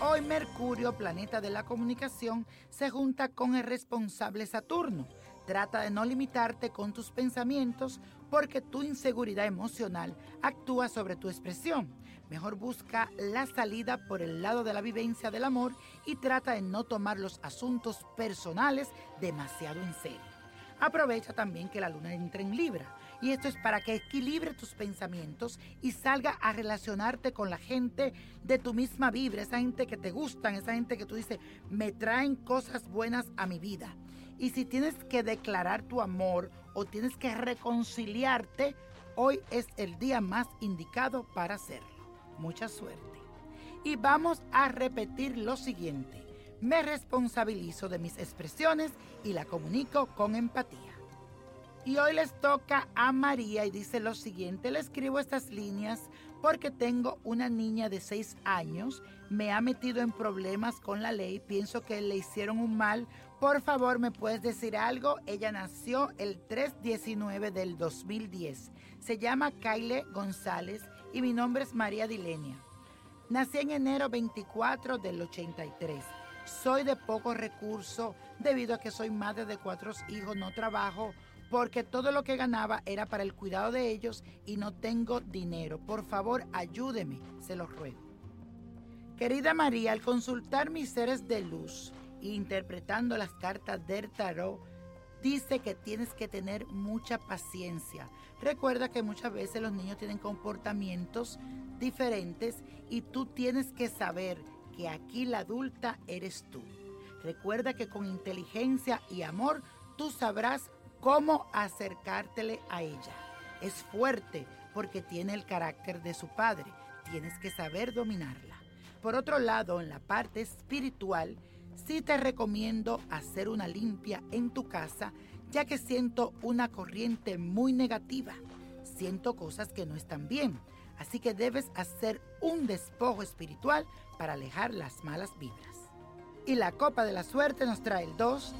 hoy Mercurio, planeta de la comunicación, se junta con el responsable Saturno. Trata de no limitarte con tus pensamientos porque tu inseguridad emocional actúa sobre tu expresión. Mejor busca la salida por el lado de la vivencia del amor y trata de no tomar los asuntos personales demasiado en serio. Aprovecha también que la luna entra en Libra y esto es para que equilibre tus pensamientos y salga a relacionarte con la gente de tu misma vibra, esa gente que te gustan, esa gente que tú dices, me traen cosas buenas a mi vida. Y si tienes que declarar tu amor o tienes que reconciliarte, hoy es el día más indicado para hacerlo. Mucha suerte. Y vamos a repetir lo siguiente. Me responsabilizo de mis expresiones y la comunico con empatía. Y hoy les toca a María y dice lo siguiente, le escribo estas líneas porque tengo una niña de 6 años, me ha metido en problemas con la ley, pienso que le hicieron un mal, por favor me puedes decir algo, ella nació el 3-19 del 2010, se llama Kyle González y mi nombre es María Dilenia. Nací en enero 24 del 83. Soy de poco recurso debido a que soy madre de cuatro hijos, no trabajo porque todo lo que ganaba era para el cuidado de ellos y no tengo dinero. Por favor, ayúdeme, se los ruego. Querida María, al consultar mis seres de luz e interpretando las cartas del tarot, dice que tienes que tener mucha paciencia. Recuerda que muchas veces los niños tienen comportamientos diferentes y tú tienes que saber que aquí la adulta eres tú. Recuerda que con inteligencia y amor tú sabrás cómo acercártele a ella. Es fuerte porque tiene el carácter de su padre. Tienes que saber dominarla. Por otro lado, en la parte espiritual, sí te recomiendo hacer una limpia en tu casa, ya que siento una corriente muy negativa. Siento cosas que no están bien. Así que debes hacer un despojo espiritual para alejar las malas vibras. Y la copa de la suerte nos trae el 2,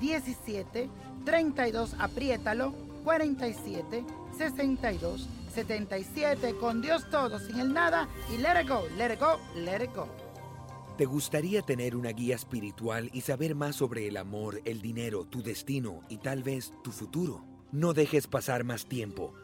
17, 32, apriétalo, 47, 62, 77, con Dios todo, sin el nada, y let it go, let it go, let it go. ¿Te gustaría tener una guía espiritual y saber más sobre el amor, el dinero, tu destino y tal vez tu futuro? No dejes pasar más tiempo.